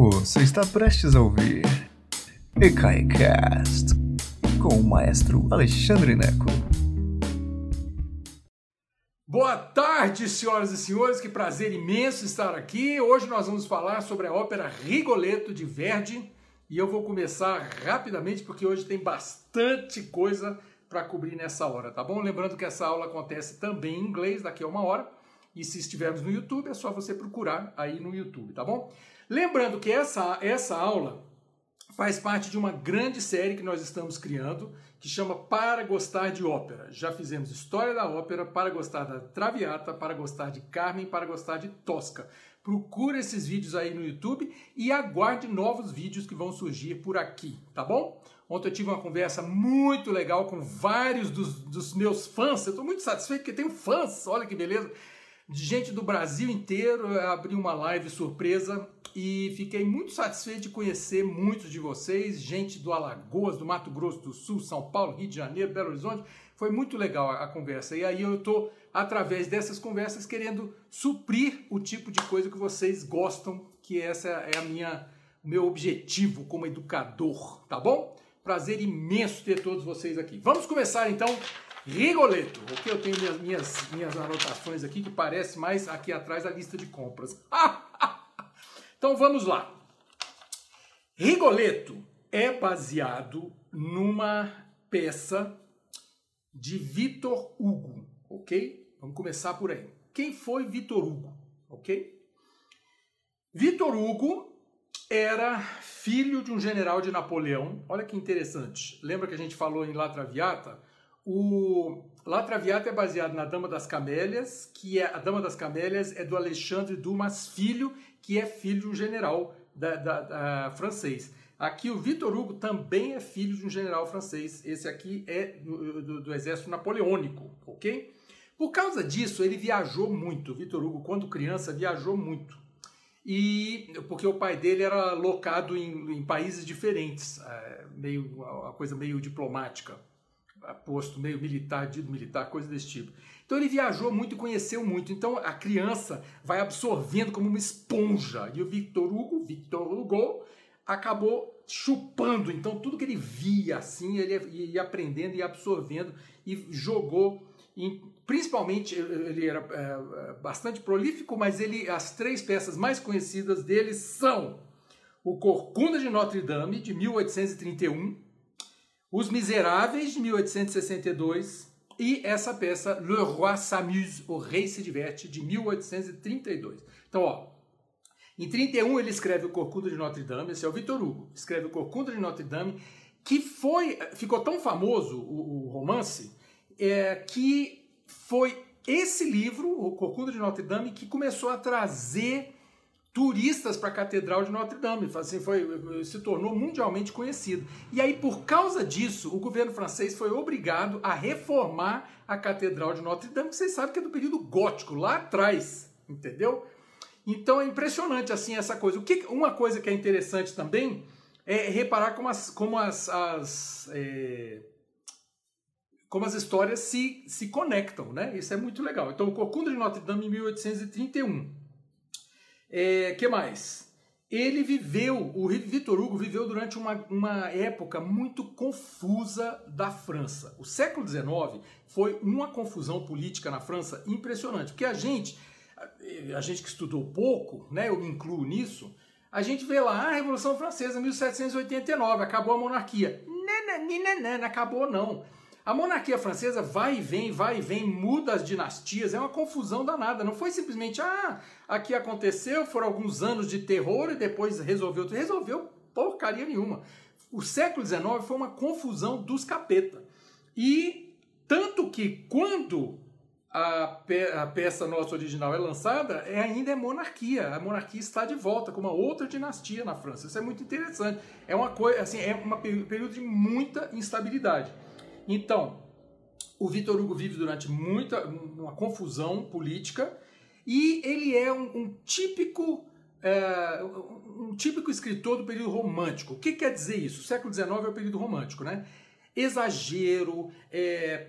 Você está prestes a ouvir EKAICAST com o maestro Alexandre Neco. Boa tarde, senhoras e senhores, que prazer imenso estar aqui. Hoje nós vamos falar sobre a ópera Rigoletto de Verdi e eu vou começar rapidamente porque hoje tem bastante coisa para cobrir nessa hora, tá bom? Lembrando que essa aula acontece também em inglês daqui a uma hora e se estivermos no YouTube é só você procurar aí no YouTube, tá bom? Lembrando que essa, essa aula faz parte de uma grande série que nós estamos criando, que chama Para Gostar de Ópera. Já fizemos História da Ópera, Para Gostar da Traviata, Para Gostar de Carmen, Para Gostar de Tosca. Procure esses vídeos aí no YouTube e aguarde novos vídeos que vão surgir por aqui, tá bom? Ontem eu tive uma conversa muito legal com vários dos, dos meus fãs. Eu estou muito satisfeito porque tenho fãs, olha que beleza gente do Brasil inteiro. Abri uma live surpresa e fiquei muito satisfeito de conhecer muitos de vocês, gente do Alagoas, do Mato Grosso do Sul, São Paulo, Rio de Janeiro, Belo Horizonte. Foi muito legal a, a conversa. E aí eu estou, através dessas conversas, querendo suprir o tipo de coisa que vocês gostam, que essa é a minha, meu objetivo como educador, tá bom? Prazer imenso ter todos vocês aqui. Vamos começar então Rigoletto. que eu tenho minhas, minhas, minhas anotações aqui que parece mais aqui atrás a lista de compras. então vamos lá. Rigoletto é baseado numa peça de Vitor Hugo, ok? Vamos começar por aí. Quem foi Vitor Hugo, ok? Vitor Hugo era filho de um general de Napoleão. Olha que interessante. Lembra que a gente falou em La Traviata? O La Traviata é baseado na Dama das Camélias, que é a Dama das Camélias é do Alexandre Dumas Filho, que é filho de um general da, da, da, francês. Aqui o Victor Hugo também é filho de um general francês. Esse aqui é do, do, do exército napoleônico, ok? Por causa disso, ele viajou muito. Victor Hugo, quando criança, viajou muito. E porque o pai dele era locado em, em países diferentes, é, meio uma coisa meio diplomática posto meio militar, dito militar, coisa desse tipo. Então ele viajou muito e conheceu muito. Então a criança vai absorvendo como uma esponja. E o Victor Hugo, Victor Hugo, acabou chupando. Então tudo que ele via assim, ele ia aprendendo e absorvendo e jogou. Em, principalmente ele era é, bastante prolífico, mas ele as três peças mais conhecidas dele são o Corcunda de Notre Dame de 1831 os Miseráveis, de 1862, e essa peça, Le Roi s'amuse, O Rei se Diverte, de 1832. Então, ó, em 31 ele escreve o Corcunda de Notre Dame, esse é o Victor Hugo, escreve o Corcunda de Notre Dame, que foi, ficou tão famoso, o, o romance, é, que foi esse livro, o Corcunda de Notre Dame, que começou a trazer turistas para a Catedral de Notre Dame, assim, foi, se tornou mundialmente conhecido. E aí, por causa disso, o governo francês foi obrigado a reformar a Catedral de Notre Dame, que vocês sabem que é do período gótico, lá atrás, entendeu? Então é impressionante assim essa coisa. O que, uma coisa que é interessante também é reparar como as, como as, as é, como as histórias se, se conectam, né? Isso é muito legal. Então, o Corcunda de Notre Dame em 1831 é, que mais? Ele viveu, o Vitor Hugo viveu durante uma, uma época muito confusa da França. O século XIX foi uma confusão política na França impressionante, porque a gente, a gente que estudou pouco, né, eu me incluo nisso, a gente vê lá ah, a Revolução Francesa, 1789, acabou a monarquia. Não, não, não, não acabou não. A monarquia francesa vai e vem, vai e vem, muda as dinastias, é uma confusão danada. Não foi simplesmente, ah, aqui aconteceu, foram alguns anos de terror e depois resolveu. Resolveu porcaria nenhuma. O século XIX foi uma confusão dos capeta. E tanto que quando a, pe a peça nossa original é lançada, é, ainda é monarquia. A monarquia está de volta com uma outra dinastia na França. Isso é muito interessante. É uma coisa, assim, é um período de muita instabilidade. Então, o Vitor Hugo vive durante muita uma confusão política e ele é um, um típico é, um típico escritor do período romântico. O que quer dizer isso? O século XIX é o período romântico, né? Exagero, é,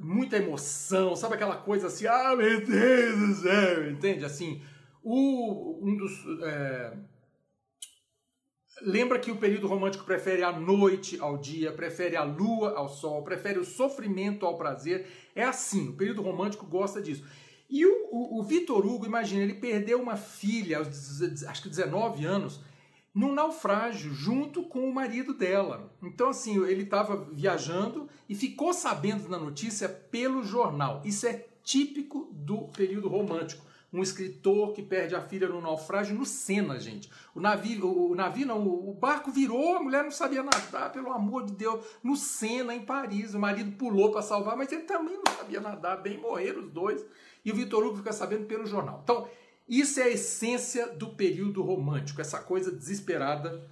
muita emoção, sabe aquela coisa assim, ah, meu Deus do céu, entende? Assim, o, um dos, é, lembra que o período romântico prefere a noite ao dia, prefere a lua ao sol, prefere o sofrimento ao prazer. É assim, o período romântico gosta disso. E o, o, o Vitor Hugo, imagina, ele perdeu uma filha aos acho que 19 anos num naufrágio junto com o marido dela. Então, assim, ele estava viajando e ficou sabendo na notícia pelo jornal. Isso é típico do período romântico. Um escritor que perde a filha no naufrágio no Sena, gente. O navio, o, navio não, o barco virou, a mulher não sabia nadar, pelo amor de Deus. No Sena, em Paris, o marido pulou para salvar, mas ele também não sabia nadar, bem morreram os dois. E o Vitor Hugo fica sabendo pelo jornal. Então, isso é a essência do período romântico, essa coisa desesperada,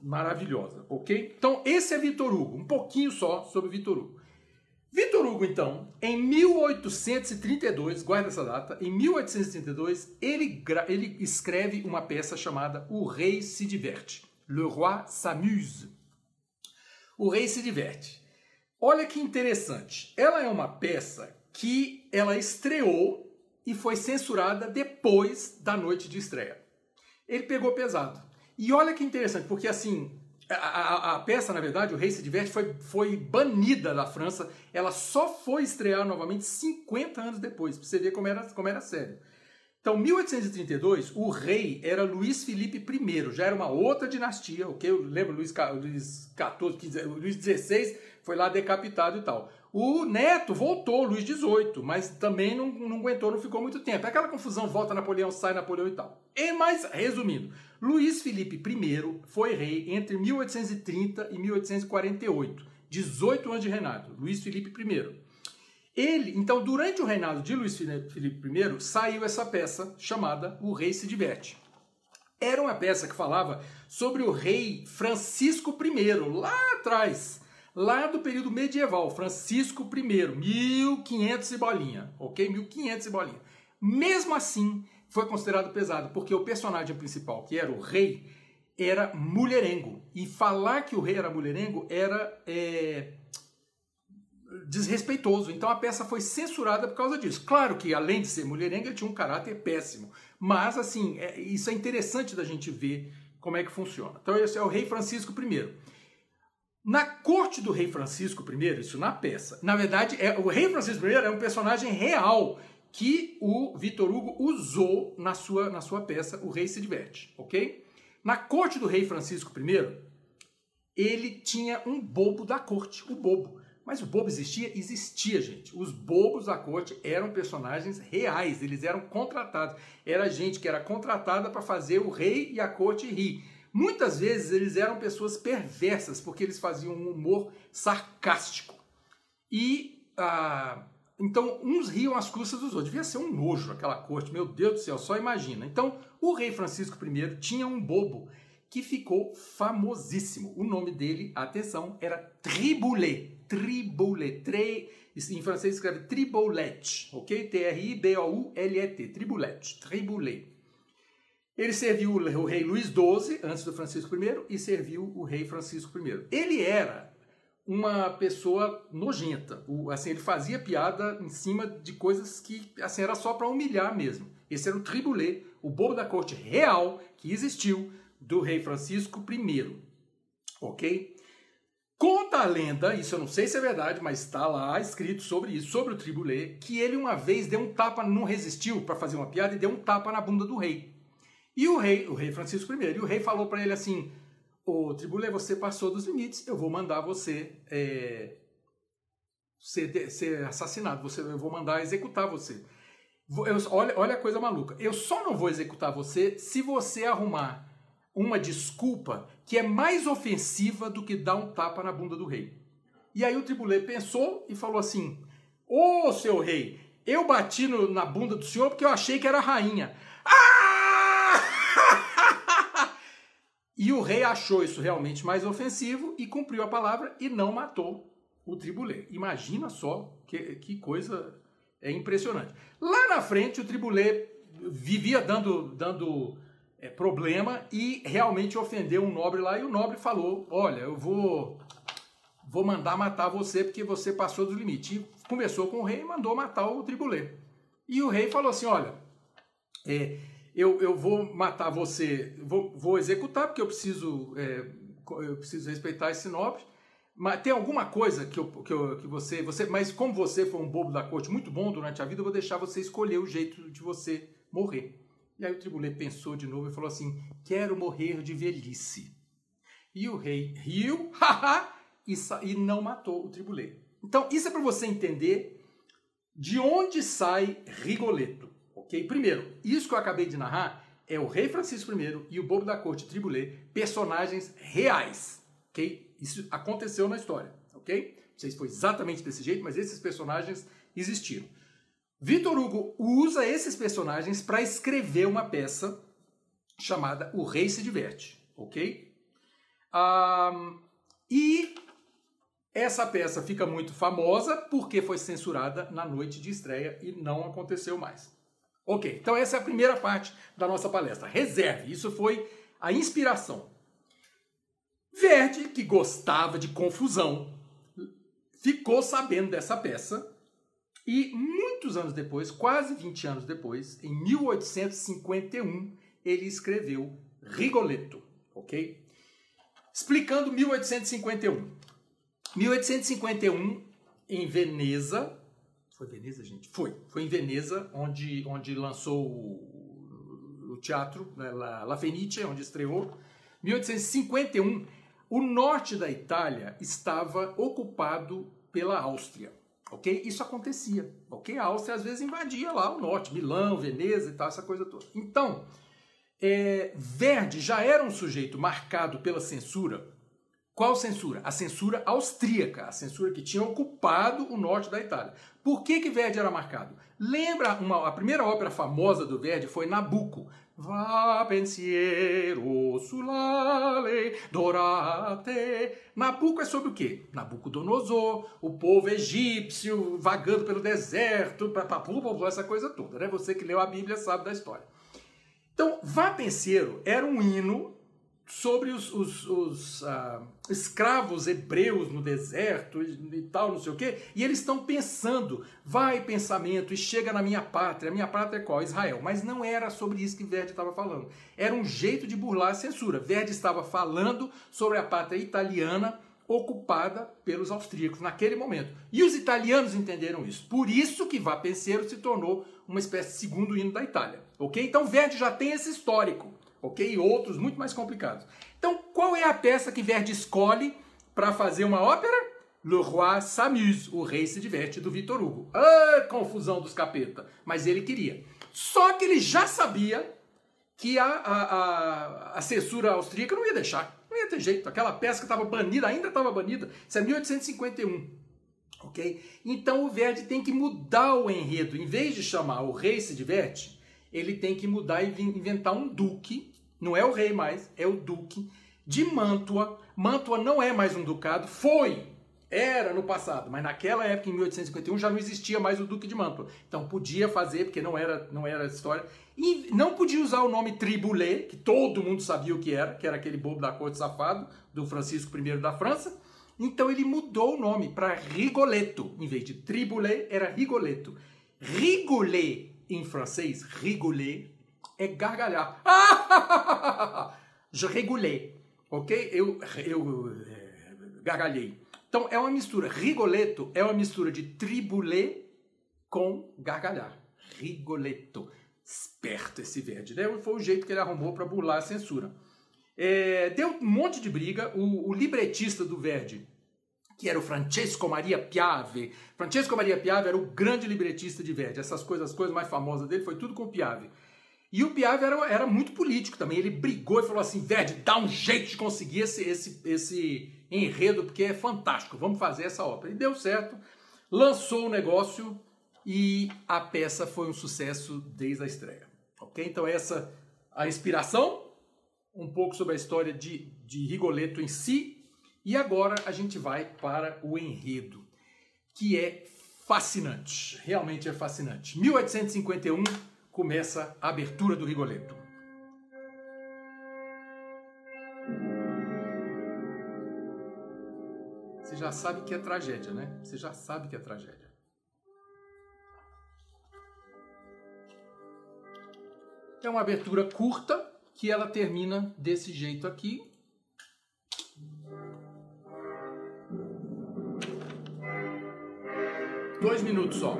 maravilhosa, ok? Então, esse é Vitor Hugo, um pouquinho só sobre Vitor Hugo. Vitor Hugo, então, em 1832, guarda essa data, em 1832, ele, ele escreve uma peça chamada O Rei se Diverte. Le Roi s'amuse. O Rei se Diverte. Olha que interessante. Ela é uma peça que ela estreou e foi censurada depois da noite de estreia. Ele pegou pesado. E olha que interessante, porque assim, a, a, a, peça, na verdade, O Rei se Diverte, foi, foi banida da França. Ela só foi estrear novamente 50 anos depois, para você ver como era, como era sério. Então, 1832, o rei era Luís Felipe I, já era uma outra dinastia, ok? Eu lembro Luís XIV, Luís XVI foi lá decapitado e tal. O Neto voltou, Luiz XVIII, mas também não, não aguentou, não ficou muito tempo. É aquela confusão, volta Napoleão, sai Napoleão e tal. E mais, resumindo, Luiz Felipe I foi rei entre 1830 e 1848, 18 anos de reinado. Luiz Felipe I. Ele, então, durante o reinado de Luiz Felipe I, saiu essa peça chamada O Rei se Diverte. Era uma peça que falava sobre o rei Francisco I, lá atrás lá do período medieval, Francisco I, 1500 e bolinha, ok? 1500 e bolinha. Mesmo assim, foi considerado pesado, porque o personagem principal, que era o rei, era mulherengo. E falar que o rei era mulherengo era é, desrespeitoso. Então a peça foi censurada por causa disso. Claro que, além de ser mulherengo, ele tinha um caráter péssimo. Mas, assim, é, isso é interessante da gente ver como é que funciona. Então, esse é o rei Francisco I. Na corte do rei Francisco I, isso na peça, na verdade, é, o rei Francisco I é um personagem real que o Vitor Hugo usou na sua, na sua peça O Rei se Diverte, ok? Na corte do rei Francisco I, ele tinha um bobo da corte, o bobo. Mas o bobo existia? Existia, gente. Os bobos da corte eram personagens reais, eles eram contratados. Era gente que era contratada para fazer o rei e a corte rir. Muitas vezes eles eram pessoas perversas, porque eles faziam um humor sarcástico. E ah, então uns riam às custas dos outros. Devia ser um nojo aquela corte, meu Deus do céu, só imagina. Então o rei Francisco I tinha um bobo que ficou famosíssimo. O nome dele, atenção, era Triboulet. Triboulet. Tre... Em francês escreve Triboulet, ok? T-R-I-B-O-U-L-E-T. Triboulet. Triboulet. Ele serviu o rei Luís XII, antes do Francisco I, e serviu o rei Francisco I. Ele era uma pessoa nojenta. O, assim, ele fazia piada em cima de coisas que assim, era só para humilhar mesmo. Esse era o tribulé, o bobo da corte real que existiu do rei Francisco I. Ok? Conta a lenda, isso eu não sei se é verdade, mas está lá escrito sobre isso, sobre o tribulé, que ele uma vez deu um tapa, não resistiu para fazer uma piada e deu um tapa na bunda do rei. E o rei, o rei Francisco I, e o rei falou para ele assim: Ô Tribulé, você passou dos limites, eu vou mandar você é, ser, ser, assassinado, você, eu vou mandar executar você. Eu, olha, olha a coisa maluca. Eu só não vou executar você se você arrumar uma desculpa que é mais ofensiva do que dar um tapa na bunda do rei. E aí o Tribulé pensou e falou assim: Ô seu rei, eu bati no, na bunda do senhor porque eu achei que era rainha. E o rei achou isso realmente mais ofensivo e cumpriu a palavra e não matou o tribulé. Imagina só que, que coisa é impressionante. Lá na frente, o tribulé vivia dando, dando é, problema e realmente ofendeu um nobre lá. E o nobre falou: Olha, eu vou, vou mandar matar você porque você passou do limite. E conversou com o rei e mandou matar o tribulé. E o rei falou assim: Olha, é, eu, eu vou matar você, vou, vou executar, porque eu preciso, é, eu preciso respeitar esse nobre. Mas tem alguma coisa que, eu, que, eu, que você, você. Mas como você foi um bobo da corte muito bom durante a vida, eu vou deixar você escolher o jeito de você morrer. E aí o tribulê pensou de novo e falou assim: Quero morrer de velhice. E o rei riu, haha, e, e não matou o tribulê. Então, isso é para você entender de onde sai Rigoletto, ok? Primeiro, isso que eu acabei de narrar é o rei Francisco I e o bobo da corte Tribulé, personagens reais, ok? Isso aconteceu na história, ok? Não sei se foi exatamente desse jeito, mas esses personagens existiram. Vitor Hugo usa esses personagens para escrever uma peça chamada O Rei se Diverte, ok? Um, e essa peça fica muito famosa porque foi censurada na noite de estreia e não aconteceu mais. Ok, então essa é a primeira parte da nossa palestra. Reserve, isso foi a inspiração. Verdi, que gostava de confusão, ficou sabendo dessa peça e muitos anos depois, quase 20 anos depois, em 1851, ele escreveu Rigoletto, ok? Explicando 1851. 1851, em Veneza. Foi Veneza, gente? Foi. Foi em Veneza, onde, onde lançou o, o teatro, né, La, La Fenice, onde estreou. 1851, o norte da Itália estava ocupado pela Áustria. Ok? Isso acontecia. Ok? A Áustria às vezes invadia lá o norte, Milão, Veneza e tal, essa coisa toda. Então, é, Verdi já era um sujeito marcado pela censura qual censura? A censura austríaca, a censura que tinha ocupado o norte da Itália. Por que, que Verdi era marcado? Lembra, uma, a primeira ópera famosa do Verdi foi Nabucco. Va pensiero sull'ale dorate. Nabucco é sobre o quê? Nabucodonosor, o povo egípcio vagando pelo deserto, essa coisa toda, né? Você que leu a Bíblia sabe da história. Então, Vá Pensiero era um hino sobre os, os, os uh, escravos hebreus no deserto e, e, tal, não sei o quê, e eles estão pensando, vai pensamento e chega na minha pátria, a minha pátria é qual? Israel. Mas não era sobre isso que Verdi estava falando. Era um jeito de burlar a censura. Verdi estava falando sobre a pátria italiana ocupada pelos austríacos naquele momento. E os italianos entenderam isso. Por isso que Vá Penseiro se tornou uma espécie de segundo hino da Itália. Ok? Então Verdi já tem esse histórico ok? E outros muito mais complicados. Então, qual é a peça que Verdi escolhe para fazer uma ópera? Le Roi s'amuse, o rei se diverte, do Victor Hugo. Ah, confusão dos capeta. Mas ele queria. Só que ele já sabia que a, a, a, a censura austríaca não ia deixar. Não ia ter jeito. Aquela peça que estava banida, ainda estava banida. Isso é 1851. Ok? Então o Verdi tem que mudar o enredo. Em vez de chamar o rei se diverte, ele tem que mudar e inventar um duque não é o rei mais, é o duque de Mantua. Mantua não é mais um ducado, foi, era no passado, mas naquela época, em 1851, já não existia mais o duque de Mantua. Então podia fazer, porque não era, não era história. E não podia usar o nome Tribulé, que todo mundo sabia o que era, que era aquele bobo da corte safado do Francisco I da França. Então ele mudou o nome para Rigoletto. Em vez de Tribulé, era Rigoletto. Rigolé em francês, Rigolet, é gargalhar. Je rigolei, ok? Eu, eu é, gargalhei. Então é uma mistura. Rigoletto é uma mistura de tribulé com gargalhar. Rigoletto. Esperto esse verde, né? Foi o jeito que ele arrumou para burlar a censura. É, deu um monte de briga. O, o libretista do Verdi, que era o Francesco Maria Piave. Francesco Maria Piave era o grande libretista de Verdi. Essas coisas, as coisas mais famosas dele foi tudo com Piave. E o Piave era, era muito político também. Ele brigou e falou assim: Verdi, dá um jeito de conseguir esse, esse, esse enredo, porque é fantástico, vamos fazer essa ópera. E deu certo, lançou o negócio e a peça foi um sucesso desde a estreia. Ok? Então, essa a inspiração, um pouco sobre a história de, de Rigoletto em si. E agora a gente vai para o enredo, que é fascinante, realmente é fascinante. 1851 começa a abertura do Rigoletto. Você já sabe que é tragédia, né? Você já sabe que é tragédia. é uma abertura curta que ela termina desse jeito aqui. Dois minutos só.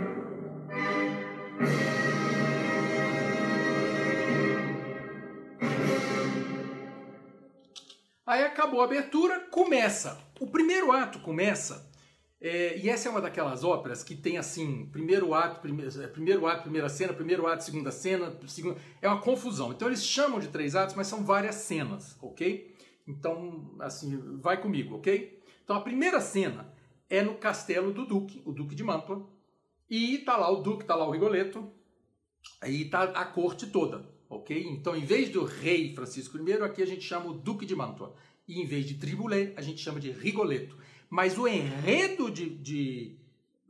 Aí acabou a abertura, começa. O primeiro ato começa, é, e essa é uma daquelas óperas que tem assim, primeiro ato, primeiro, é, primeiro ato, primeira cena, primeiro ato, segunda cena, segunda, é uma confusão. Então eles chamam de três atos, mas são várias cenas, ok? Então, assim, vai comigo, ok? Então a primeira cena é no castelo do Duque, o Duque de Mantua, e tá lá o Duque, tá lá o Rigoletto, aí tá a corte toda ok? Então, em vez do rei Francisco I, aqui a gente chama o Duque de Mantua. E em vez de Triboulet, a gente chama de Rigoletto. Mas o enredo de, de,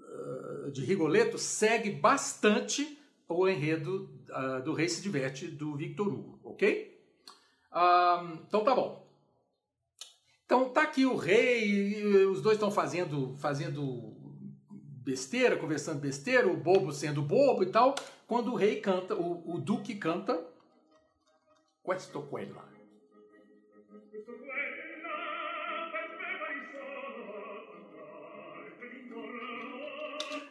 uh, de Rigoletto segue bastante o enredo uh, do Rei se diverte do Victor Hugo, ok? Uh, então tá bom. Então tá aqui o rei, os dois estão fazendo, fazendo besteira, conversando besteira, o bobo sendo bobo e tal, quando o rei canta, o, o duque canta questo quella.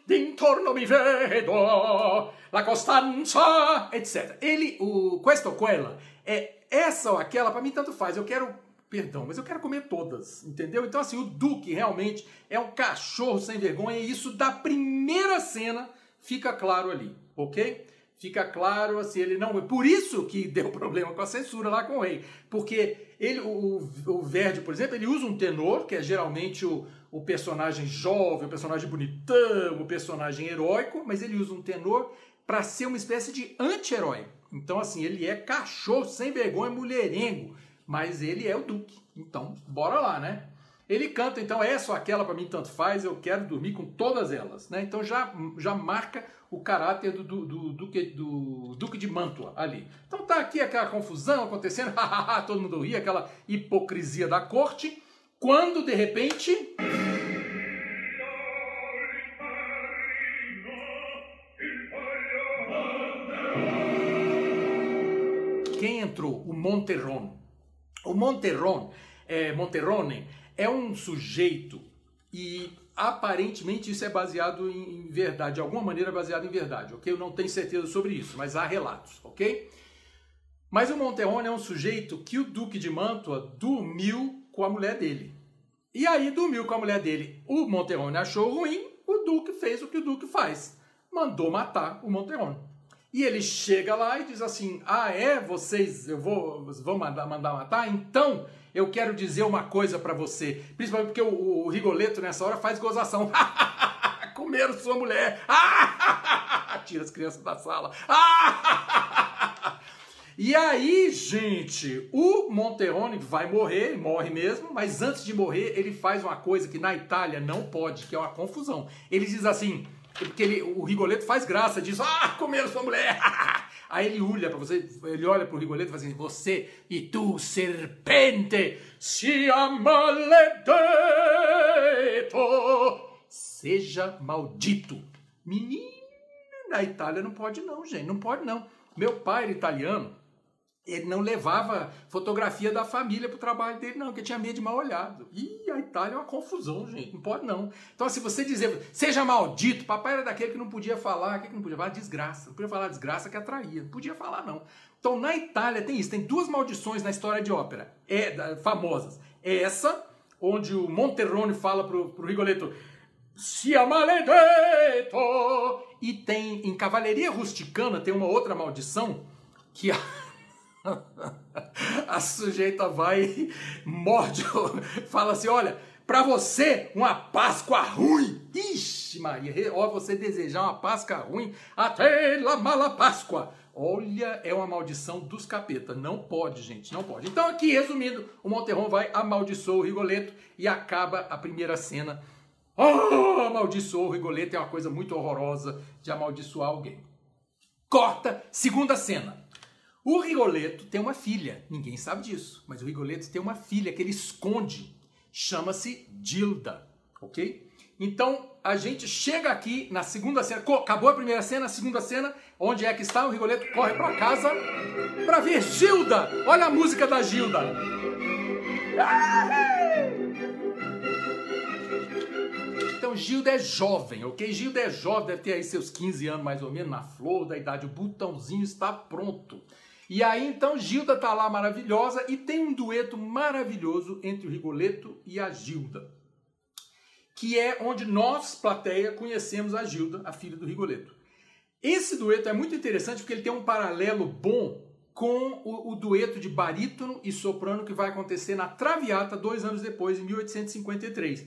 D'intorno mi vedo la costanza, etc. Ele, o questo quella, é essa ou aquela, para mim tanto faz. Eu quero perdão, mas eu quero comer todas, entendeu? Então, assim, o Duque realmente é um cachorro sem vergonha, e isso da primeira cena fica claro ali, ok? Fica claro, assim, ele não. Por isso que deu problema com a censura lá com o rei. Porque ele, o, o Verdi, por exemplo, ele usa um tenor, que é geralmente o, o personagem jovem, o personagem bonitão, o personagem heróico, mas ele usa um tenor para ser uma espécie de anti-herói. Então, assim, ele é cachorro, sem vergonha, mulherengo mas ele é o Duque. Então, bora lá, né? Ele canta, então, essa ou aquela para mim tanto faz, eu quero dormir com todas elas, né? Então já, já marca o caráter do, do, do, Duque, do Duque de Mantua ali. Então tá aqui aquela confusão acontecendo, todo mundo ri, aquela hipocrisia da corte, quando de repente... Quem entrou? O Monterron. O Monterron, é, Monterrone é um sujeito e aparentemente isso é baseado em, verdade, de alguma maneira baseado em verdade, ok? Eu não tenho certeza sobre isso, mas há relatos, ok? Mas o Monterrone é um sujeito que o Duque de Mantua dormiu com a mulher dele. E aí dormiu com a mulher dele. O Monterrone achou ruim, o Duque fez o que o Duque faz. Mandou matar o Monterrone. E ele chega lá e diz assim: Ah, é? Vocês, eu vou, vão mandar, mandar matar? Então, eu quero dizer uma coisa para você. Principalmente porque o, o Rigoleto nessa hora faz gozação. Comeram sua mulher. Tira as crianças da sala. E aí, gente, o Monterone vai morrer, morre mesmo, mas antes de morrer, ele faz uma coisa que na Itália não pode, que é uma confusão. Ele diz assim: porque ele, o Rigoletto faz graça, diz, ah, comeram sua mulher. Aí ele olha para você, ele olha para o Rigoletto e fala assim, você e tu, serpente, sia maledeto, seja maldito. Menino, na Itália não pode não, gente, não pode não. Meu pai era italiano, ele não levava fotografia da família para o trabalho dele, não, porque tinha medo de mal olhado. E a Itália é uma confusão, gente. Não pode, não. Então, se você dizer, seja maldito, papai era daquele que não podia falar, que não podia falar? Desgraça. Não podia falar desgraça que atraía. Não podia falar, não. Então, na Itália tem isso. Tem duas maldições na história de ópera, é, famosas. É essa, onde o Monterrone fala pro, pro Rigoletto, sia maledetto! E tem, em Cavalaria Rusticana, tem uma outra maldição que... A a sujeita vai e morde, fala assim: olha, para você, uma Páscoa ruim. Ixi, Maria, ó, você desejar uma Páscoa ruim, até la mala Páscoa. Olha, é uma maldição dos capeta. Não pode, gente, não pode. Então, aqui, resumindo, o Monterron vai amaldiçoar o Rigoleto e acaba a primeira cena. Oh, amaldiçoou o Rigoleto, é uma coisa muito horrorosa de amaldiçoar alguém. Corta, segunda cena. O Rigoletto tem uma filha, ninguém sabe disso, mas o Rigoletto tem uma filha que ele esconde, chama-se Dilda, ok? Então a gente chega aqui na segunda cena, acabou a primeira cena, a segunda cena, onde é que está o Rigoleto corre para casa para ver Gilda. Olha a música da Gilda. Então Gilda é jovem, ok? Gilda é jovem, deve ter aí seus 15 anos mais ou menos, na flor da idade, o botãozinho está pronto. E aí então Gilda tá lá maravilhosa e tem um dueto maravilhoso entre o Rigoleto e a Gilda que é onde nós, plateia, conhecemos a Gilda, a filha do Rigoletto. Esse dueto é muito interessante porque ele tem um paralelo bom com o, o, dueto de barítono e soprano que vai acontecer na Traviata dois anos depois, em 1853.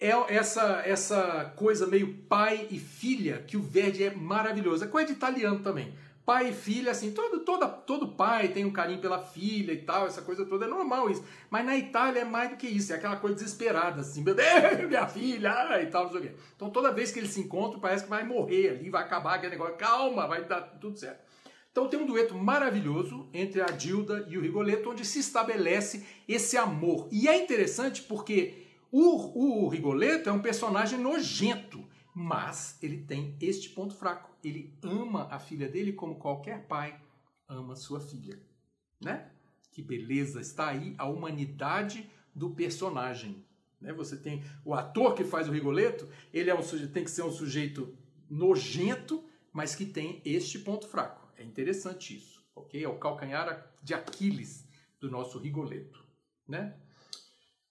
É essa, essa coisa meio pai e filha que o Verdi é maravilhoso. É coisa de italiano também pai e filha, assim, todo, toda, todo pai tem um carinho pela filha e tal, essa coisa toda é normal isso. Mas na Itália é mais do que isso, é aquela coisa desesperada, assim, meu Deus, minha filha, e tal, não sei o quê. Então toda vez que eles se encontram, parece que vai morrer ali, vai acabar aquele negócio, calma, vai dar tudo certo. Então tem um dueto maravilhoso entre a Dilda e o Rigoletto, onde se estabelece esse amor. E é interessante porque o, o Rigoletto é um personagem nojento, mas ele tem este ponto fraco ele ama a filha dele como qualquer pai ama sua filha, né? Que beleza, está aí a humanidade do personagem. Né? Você tem o ator que faz o Rigoletto, ele é um sujeito, tem que ser um sujeito nojento, mas que tem este ponto fraco. É interessante isso, ok? É o calcanhar de Aquiles do nosso Rigoletto, né?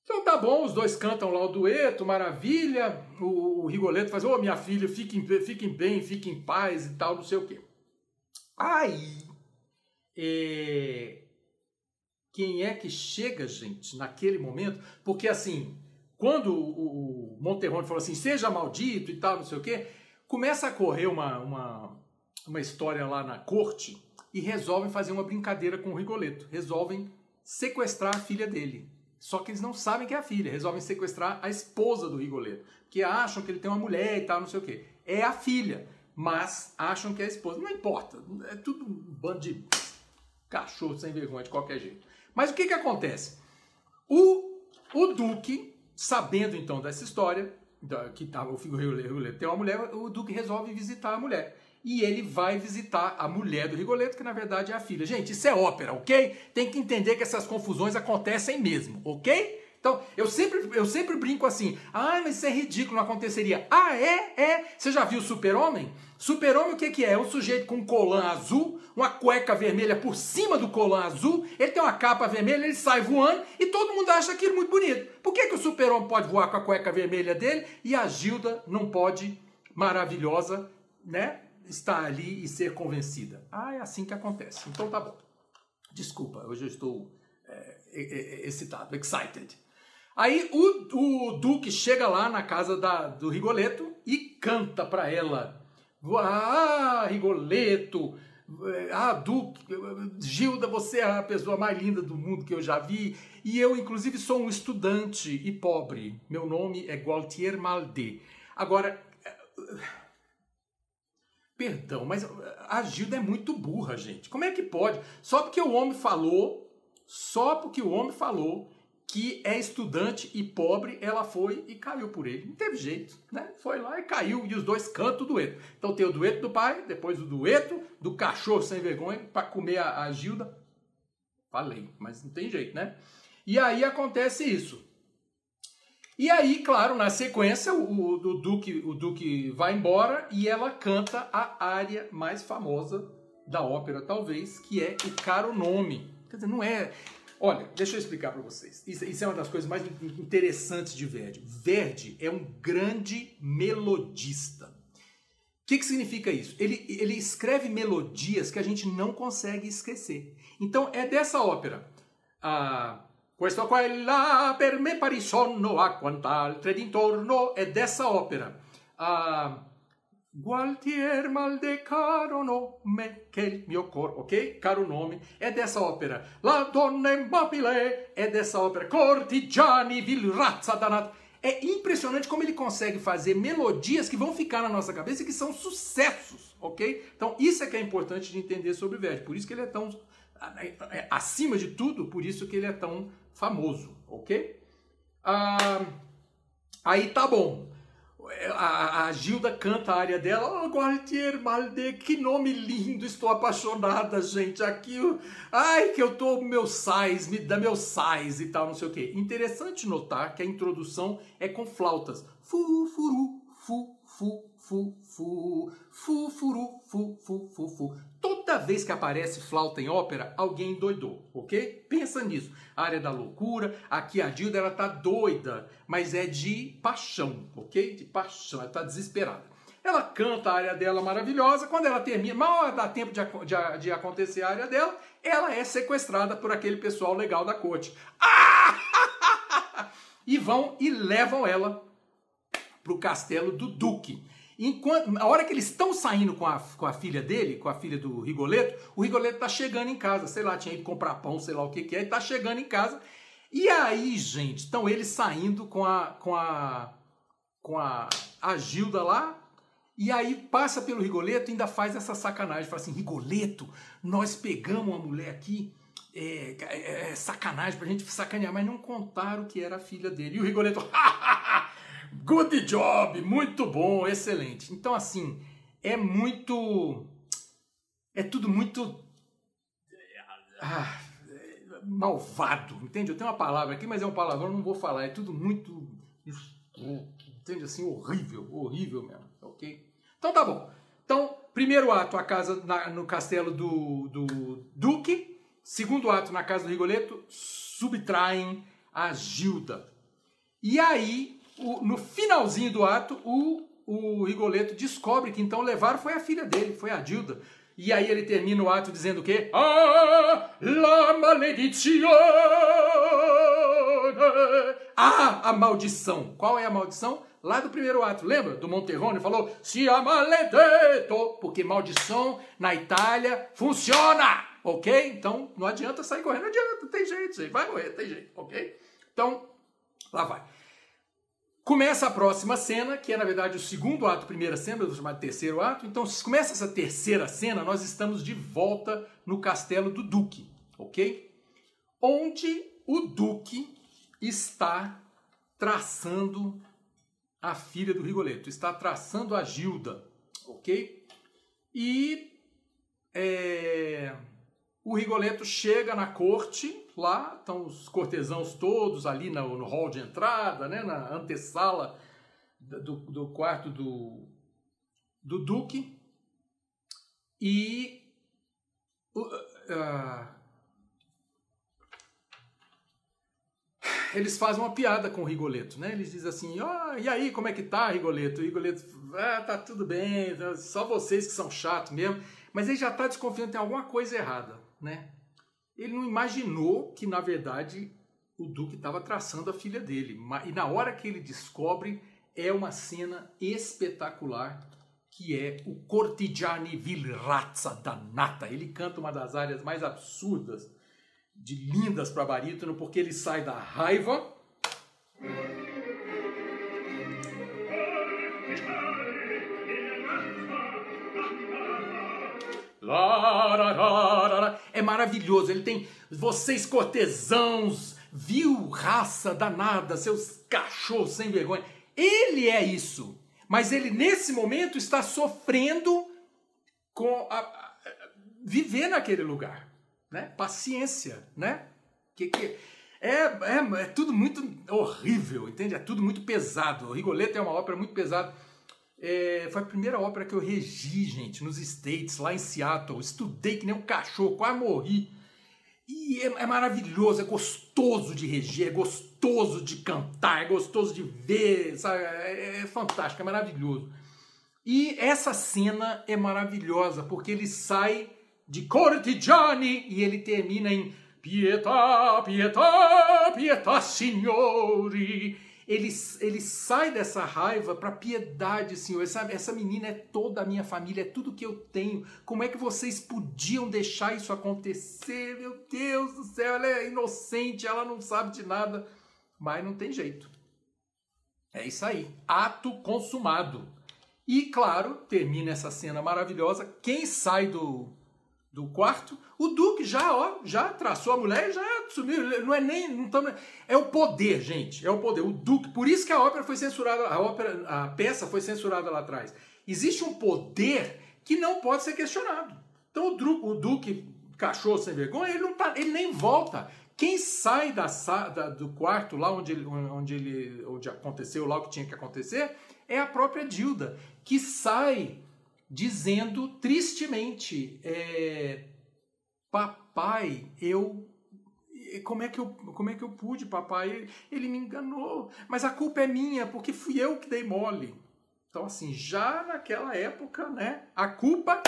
Então tá bom, os dois cantam lá o dueto, maravilha. O, o Rigoletto faz, ô oh, minha filha, fiquem, fiquem bem, fiquem em paz e tal, não sei o quê. Aí, é... quem é que chega, gente, naquele momento? Porque assim, quando o, o Monterrone falou assim, seja maldito e tal, não sei o quê, começa a correr uma, uma, uma história lá na corte e resolvem fazer uma brincadeira com o Rigoletto. Resolvem sequestrar a filha dele. Só que eles não sabem que é a filha, resolvem sequestrar a esposa do Rigoletto, que acham que ele tem uma mulher e tal, não sei o quê. É a filha, mas acham que é a esposa. Não importa, é tudo um bando de cachorro sem vergonha de qualquer jeito. Mas o que que acontece? O, o Duque, sabendo então dessa história, que tá, o Rigoletto tem uma mulher, o Duque resolve visitar a mulher e ele vai visitar a mulher do Rigoletto, que na verdade é a filha. Gente, isso é ópera, ok? Tem que entender que essas confusões acontecem mesmo, ok? Então, eu sempre, eu sempre brinco assim, ah, mas isso é ridículo, não aconteceria. Ah, é? É. Você já viu Super-Homem? Super-Homem o que, que é? É um sujeito com um colã azul, uma cueca vermelha por cima do colã azul, ele tem uma capa vermelha, ele sai voando e todo mundo acha aquilo muito bonito. Por que, que o Super-Homem pode voar com a cueca vermelha dele e a Gilda não pode, maravilhosa, né? Estar ali e ser convencida. Ah, é assim que acontece. Então tá bom. Desculpa, hoje eu estou é, é, é, excitado, excited. Aí o, o Duque chega lá na casa da, do Rigoletto e canta para ela. Ah, Rigoletto, ah, Duque, Gilda, você é a pessoa mais linda do mundo que eu já vi. E eu, inclusive, sou um estudante e pobre. Meu nome é Gualtier Malde. Agora Perdão, mas a Gilda é muito burra, gente. Como é que pode? Só porque o homem falou, só porque o homem falou que é estudante e pobre, ela foi e caiu por ele. Não teve jeito, né? Foi lá e caiu, e os dois cantam o dueto. Então tem o dueto do pai, depois o dueto do cachorro sem vergonha para comer a, a Gilda. Falei, mas não tem jeito, né? E aí acontece isso. E aí, claro, na sequência, o, o, Duque, o Duque vai embora e ela canta a área mais famosa da ópera, talvez, que é o Caro Nome. Quer dizer, não é. Olha, deixa eu explicar para vocês. Isso, isso, é uma das coisas mais interessantes de Verdi. Verdi é um grande melodista. O que, que significa isso? Ele, ele escreve melodias que a gente não consegue esquecer. Então, é dessa ópera. A Questo qua là per me pari sonno a quant'altre d'intorno è dessa opera. Uh, Gualtier caro nome che il mio cor, ok? Caro nome, è dessa opera. La donna immobile è dessa opera. Cortigiani, vil razza danata. É impressionante como ele consegue fazer melodias que vão ficar na nossa cabeça e que são sucessos, ok? Então isso é que é importante de entender sobre o Verdi. Por isso que ele é tão é, acima de tudo, por isso que ele é tão famoso, ok? Ah, aí tá bom. a, a Gilda canta a área dela, oh, Guardier Malde, que nome lindo, estou apaixonada, gente, aqui, ai, que eu tô meu sais, me dá meu sais e tal, não sei o que. Interessante notar que a introdução é com flautas, fu, furu, fu, fu, fu, fu, fu, furu, fu, fu, fu, fu. Toda vez que aparece flauta em ópera, alguém doidou, ok? Pensa nisso. A área da loucura, aqui a Dilda, ela tá doida, mas é de paixão, ok? De paixão, ela tá desesperada. Ela canta a área dela maravilhosa, quando ela termina, mal dá tempo de, de, de acontecer a área dela, ela é sequestrada por aquele pessoal legal da corte. Ah! e vão e levam ela para o castelo do Duque. Enquanto, na hora que eles estão saindo com a, com a filha dele, com a filha do Rigoleto, o Rigoleto tá chegando em casa, sei lá, tinha ido comprar pão, sei lá o que que é, e tá chegando em casa. E aí, gente, estão eles saindo com a com a com a, a Gilda lá, e aí passa pelo Rigoleto e ainda faz essa sacanagem, fala assim: "Rigoleto, nós pegamos uma mulher aqui, é, é, é sacanagem pra gente sacanear, mas não contaram que era a filha dele". E o Rigoleto Good job, muito bom, excelente. Então, assim, é muito. É tudo muito. Ah, malvado, entende? Eu tenho uma palavra aqui, mas é uma palavra, eu não vou falar. É tudo muito. Entende? Assim, horrível, horrível mesmo, ok? Então tá bom. Então, primeiro ato, a casa na, no castelo do, do Duque. Segundo ato, na casa do Rigoletto, subtraem a Gilda. E aí, o, no finalzinho do ato, o, o Rigoletto descobre que então levaram foi a filha dele, foi a Dilda. E aí ele termina o ato dizendo o quê? Ah, la maledizione! Ah, a maldição. Qual é a maldição? Lá do primeiro ato, lembra? Do Monterrone falou, se maledetto, porque maldição na Itália funciona, ok? Então não adianta sair correndo, não adianta, tem jeito, vai morrer, tem jeito, ok? Então, lá vai. Começa a próxima cena, que é na verdade o segundo ato, primeira cena, de terceiro ato. Então, começa essa terceira cena, nós estamos de volta no castelo do Duque, ok? Onde o Duque está traçando a filha do Rigoletto, está traçando a Gilda, ok? E é, o Rigoletto chega na corte lá, estão os cortesãos todos ali no, no hall de entrada, né, na antessala do, do quarto do, do Duque. E uh, uh, eles fazem uma piada com o Rigoleto, né? Eles dizem assim, oh, e aí, como é que tá, Rigoleto? O Rigoleto, ah, tá tudo bem, só vocês que são chatos mesmo. Mas ele já está desconfiando tem alguma coisa errada, né? Ele não imaginou que, na verdade, o Duque estava traçando a filha dele. E na hora que ele descobre, é uma cena espetacular, que é o Cortigiani Vilrazza da Nata. Ele canta uma das áreas mais absurdas, de lindas para barítono, porque ele sai da raiva. É maravilhoso. Ele tem vocês cortesãos, vil raça danada, seus cachorros sem vergonha. Ele é isso. Mas ele nesse momento está sofrendo com a, a, viver naquele lugar, né? Paciência, né? Que, que é, é, é tudo muito horrível, entende? É tudo muito pesado. O Rigoletto é uma ópera muito pesada. É, foi a primeira ópera que eu regi, gente, nos States, lá em Seattle. Estudei que nem um cachorro, quase morri. E é, é maravilhoso, é gostoso de reger, é gostoso de cantar, é gostoso de ver, sabe? É, é fantástico, é maravilhoso. E essa cena é maravilhosa, porque ele sai de Cortigiani e ele termina em Pietà, pietà, pietà, signori ele, ele sai dessa raiva para piedade, Senhor. Essa, essa menina é toda a minha família, é tudo que eu tenho. Como é que vocês podiam deixar isso acontecer? Meu Deus do céu, ela é inocente, ela não sabe de nada. Mas não tem jeito. É isso aí. Ato consumado. E, claro, termina essa cena maravilhosa. Quem sai do, do quarto, o Duque já, ó, já traçou a mulher e já sumiu. Não é nem. Não tamo, é o poder, gente. É o poder. O Duque. Por isso que a ópera foi censurada, a, ópera, a peça foi censurada lá atrás. Existe um poder que não pode ser questionado. Então o, Dru, o Duque, cachorro sem vergonha, ele, não tá, ele nem volta. Quem sai da, da, do quarto lá onde ele, onde ele onde aconteceu lá o que tinha que acontecer é a própria Dilda, que sai dizendo tristemente: é, Papai, eu. Como é, que eu, como é que eu pude, papai? Ele, ele me enganou, mas a culpa é minha, porque fui eu que dei mole. Então, assim, já naquela época, né, a culpa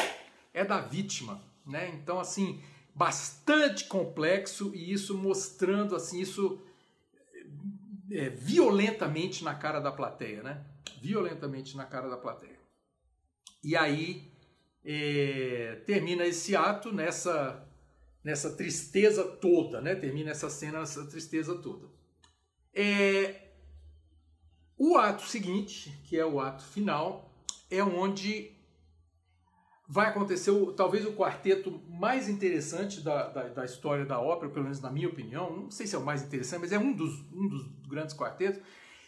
é da vítima, né? Então, assim, bastante complexo e isso mostrando, assim, isso é, violentamente na cara da plateia, né? Violentamente na cara da plateia. E aí é, termina esse ato nessa nessa tristeza toda, né? Termina essa cena nessa tristeza toda. É, o ato seguinte, que é o ato final, é onde vai acontecer o, talvez o quarteto mais interessante da, da, da, história da ópera, pelo menos na minha opinião. Não sei se é o mais interessante, mas é um dos, um dos grandes quartetos.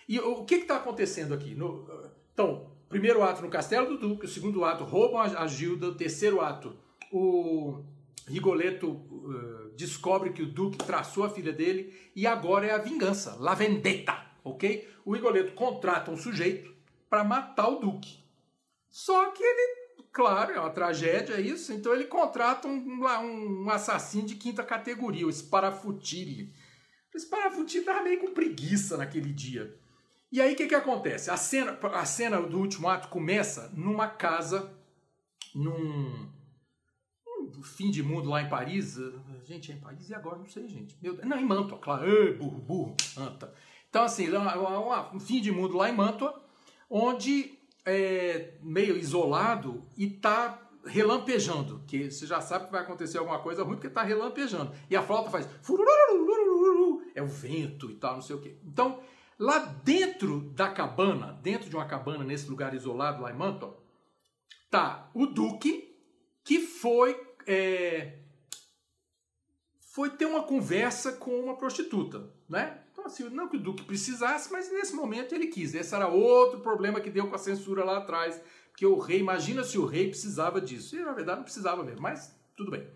E o, que está acontecendo aqui? No, então, primeiro ato no Castelo do Duque, o segundo ato roubam a, Gilda, o terceiro ato o Rigoletto uh, descobre que o Duque traçou a filha dele e agora é a vingança, la vendetta, ok? O Rigoletto contrata um sujeito para matar o Duque. Só que ele, claro, é uma tragédia isso, então ele contrata um, um, um assassino de quinta categoria, o Sparafutile. O Sparafutile estava meio com preguiça naquele dia. E aí o que, que acontece? A cena, a cena do último ato começa numa casa, num fim de mundo lá em Paris. Gente, é em Paris e agora? Não sei, gente. Meu, não, em Mantua, claro. Ei, burro, burro, Anta. Então, assim, um fim de mundo lá em Mantua, onde é meio isolado e tá relampejando, que você já sabe que vai acontecer alguma coisa ruim porque tá relampejando. E a flauta faz é o vento e tal, não sei o quê. Então, lá dentro da cabana, dentro de uma cabana nesse lugar isolado lá em Mantua, tá o duque que foi é, foi ter uma conversa com uma prostituta, né? Então, assim, não que o Duque precisasse, mas nesse momento ele quis. Esse era outro problema que deu com a censura lá atrás, porque o rei, imagina se o rei precisava disso. E na verdade não precisava mesmo, mas tudo bem.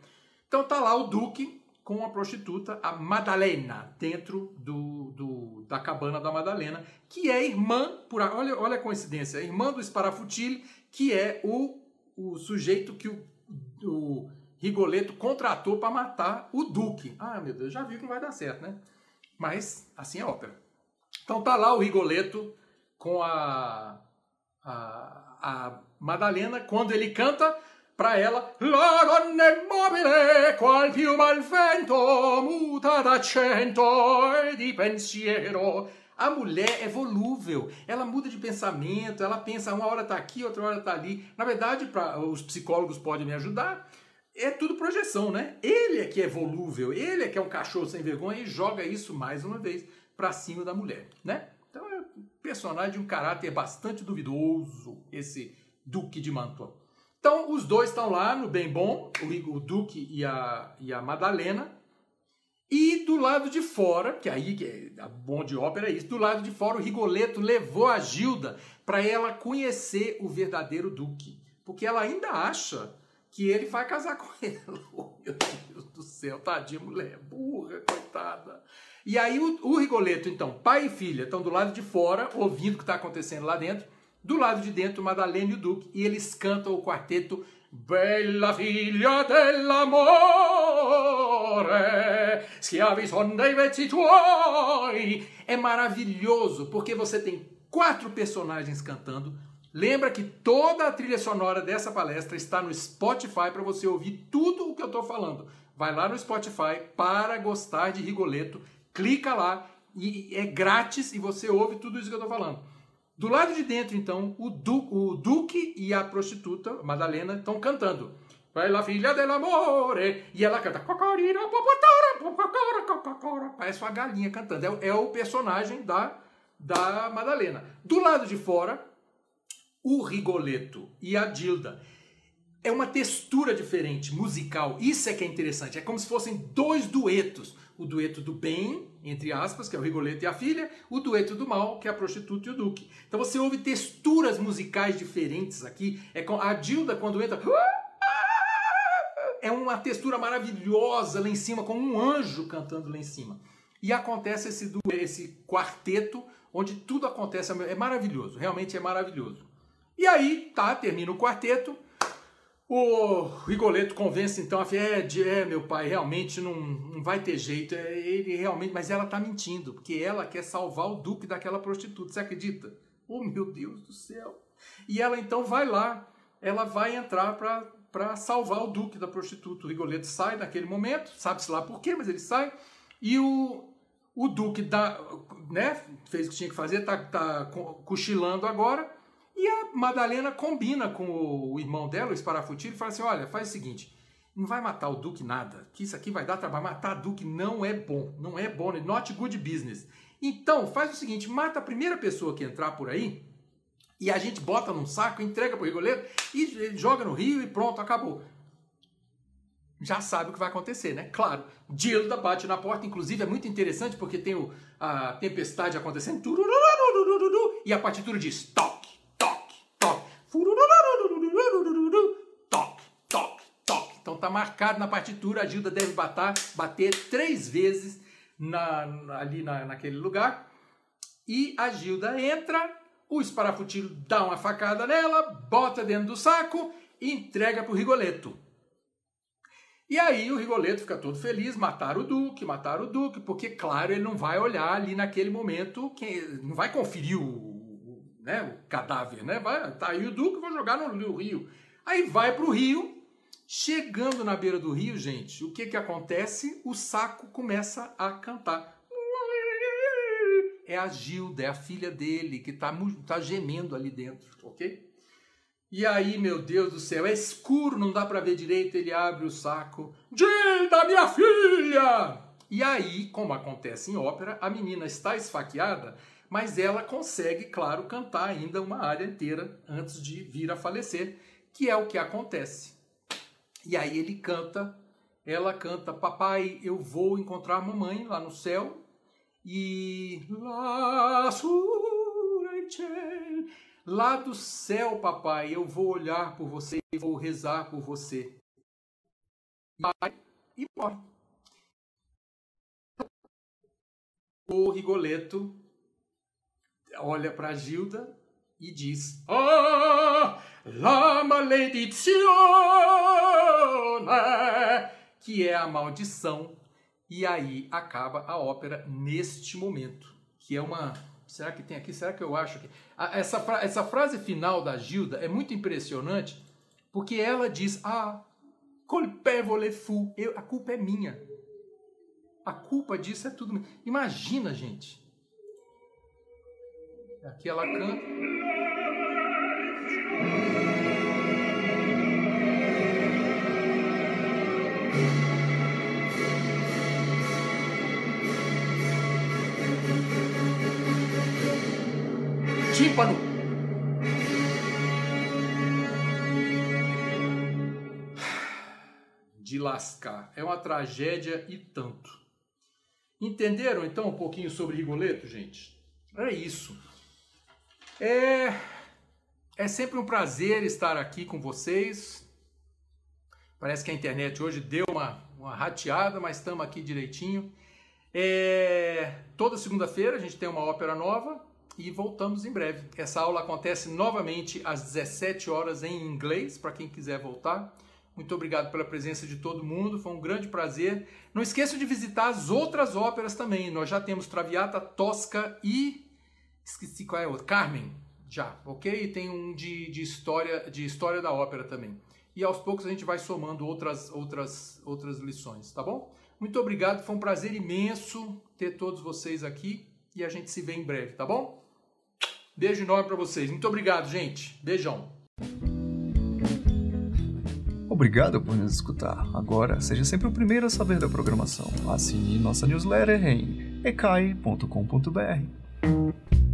Então tá lá o Duque com a prostituta, a Madalena, dentro do, do, da cabana da Madalena, que é irmã, por, olha, olha a coincidência, é irmã do Sparafutile, que é o, o sujeito que o, o Rigoletto contratou para matar o Duque. Ah, meu Deus, já vi que não vai dar certo, né? Mas assim é ópera. Então tá lá o Rigoletto com a, a, a Madalena quando ele canta para ela La donna è mobile qual fiume al vento muta d'accento e di pensiero a mulher é volúvel, ela muda de pensamento, ela pensa uma hora tá aqui, outra hora tá ali. Na verdade, pra, os psicólogos podem me ajudar é tudo projeção, né? Ele é que é volúvel, ele é que é um cachorro sem vergonha e joga isso mais uma vez para cima da mulher, né? Então é um personagem de um caráter bastante duvidoso, esse Duque de Mantua. Então os dois estão lá no bem bom, o Duque e a, e a Madalena, e do lado de fora, que aí que é bom de ópera é isso, do lado de fora o Rigoletto levou a Gilda para ela conhecer o verdadeiro Duque, porque ela ainda acha que ele vai casar com ela. Oh, meu Deus do céu, tadinha mulher, burra, coitada. E aí o, o Rigoletto, então, pai e filha, estão do lado de fora, ouvindo o que está acontecendo lá dentro. Do lado de dentro, Madalena e o Duque, e eles cantam o quarteto Bella figlia dell'amore, schiavi son dei vezzi tuoi. É maravilhoso, porque você tem quatro personagens cantando, Lembra que toda a trilha sonora dessa palestra está no Spotify para você ouvir tudo o que eu estou falando. Vai lá no Spotify para gostar de Rigoletto, clica lá e é grátis e você ouve tudo isso que eu estou falando. Do lado de dentro, então, o, du o Duque e a prostituta, Madalena, estão cantando. Vai lá, filha dell'amore. E ela canta. Parece uma galinha cantando. É, é o personagem da, da Madalena. Do lado de fora, o Rigoletto e a Dilda. é uma textura diferente, musical. Isso é que é interessante. É como se fossem dois duetos. O dueto do bem, entre aspas, que é o Rigoletto e a filha, o dueto do mal, que é a prostituta e o duque. Então você ouve texturas musicais diferentes aqui. É com a Dilda quando entra é uma textura maravilhosa lá em cima, como um anjo cantando lá em cima. E acontece esse, esse quarteto, onde tudo acontece, é maravilhoso, realmente é maravilhoso. E aí, tá, termina o quarteto, o Rigoletto convence então a filha, é, é, meu pai, realmente não, não vai ter jeito, é, ele realmente, mas ela tá mentindo, porque ela quer salvar o duque daquela prostituta, você acredita? Oh meu Deus do céu! E ela então vai lá, ela vai entrar para salvar o duque da prostituta. O Rigoletto sai naquele momento, sabe-se lá por quê, mas ele sai, e o, o duque dá, né, fez o que tinha que fazer, tá, tá cochilando agora, e a Madalena combina com o irmão dela, o Esparafutilho, e fala assim: olha, faz o seguinte, não vai matar o Duque nada, que isso aqui vai dar trabalho. Matar Duque não é bom, não é bom, not good business. Então, faz o seguinte, mata a primeira pessoa que entrar por aí, e a gente bota num saco, entrega pro Rigoletto, e joga no rio e pronto, acabou. Já sabe o que vai acontecer, né? Claro, Dilda bate na porta, inclusive é muito interessante porque tem o, a tempestade acontecendo, e a partitura diz stop toque. Então tá marcado na partitura, a Gilda deve bater, bater três vezes na, ali na, naquele lugar. E a Gilda entra, o esparafutilho dá uma facada nela, bota dentro do saco e entrega pro Rigoletto. E aí o Rigoletto fica todo feliz, matar o Duque, matar o Duque, porque, claro, ele não vai olhar ali naquele momento, não vai conferir o, né, o cadáver, né? Vai, tá aí o Duque, vou jogar no rio. Aí vai para o rio, chegando na beira do rio, gente, o que que acontece? O saco começa a cantar. É a Gilda, é a filha dele que tá, tá gemendo ali dentro, ok? E aí, meu Deus do céu, é escuro, não dá para ver direito. Ele abre o saco. Gilda, minha filha! E aí, como acontece em ópera, a menina está esfaqueada mas ela consegue, claro, cantar ainda uma área inteira antes de vir a falecer, que é o que acontece. E aí ele canta, ela canta, papai, eu vou encontrar a mamãe lá no céu, e lá do céu, papai, eu vou olhar por você e vou rezar por você. E morre. O Rigoletto olha para Gilda e diz: Ah, la maledizione! Que é a maldição. E aí acaba a ópera neste momento, que é uma. Será que tem aqui? Será que eu acho que. Essa, essa frase final da Gilda é muito impressionante, porque ela diz: Ah, colpevole fu, eu, a culpa é minha. A culpa disso é tudo. Imagina, gente Aqui ela canta. Tímpano. De lascar. É uma tragédia e tanto. Entenderam então um pouquinho sobre Rigoletto, gente? É isso. É, é sempre um prazer estar aqui com vocês. Parece que a internet hoje deu uma, uma rateada, mas estamos aqui direitinho. É, toda segunda-feira a gente tem uma ópera nova e voltamos em breve. Essa aula acontece novamente às 17 horas em inglês, para quem quiser voltar. Muito obrigado pela presença de todo mundo, foi um grande prazer. Não esqueça de visitar as outras óperas também. Nós já temos Traviata, Tosca e Esqueci qual é o outro. Carmen, já, ok? E tem um de, de, história, de história da ópera também. E aos poucos a gente vai somando outras, outras, outras lições, tá bom? Muito obrigado, foi um prazer imenso ter todos vocês aqui e a gente se vê em breve, tá bom? Beijo enorme para vocês. Muito obrigado, gente. Beijão. Obrigado por nos escutar. Agora, seja sempre o primeiro a saber da programação. Assine nossa newsletter em ecai.com.br.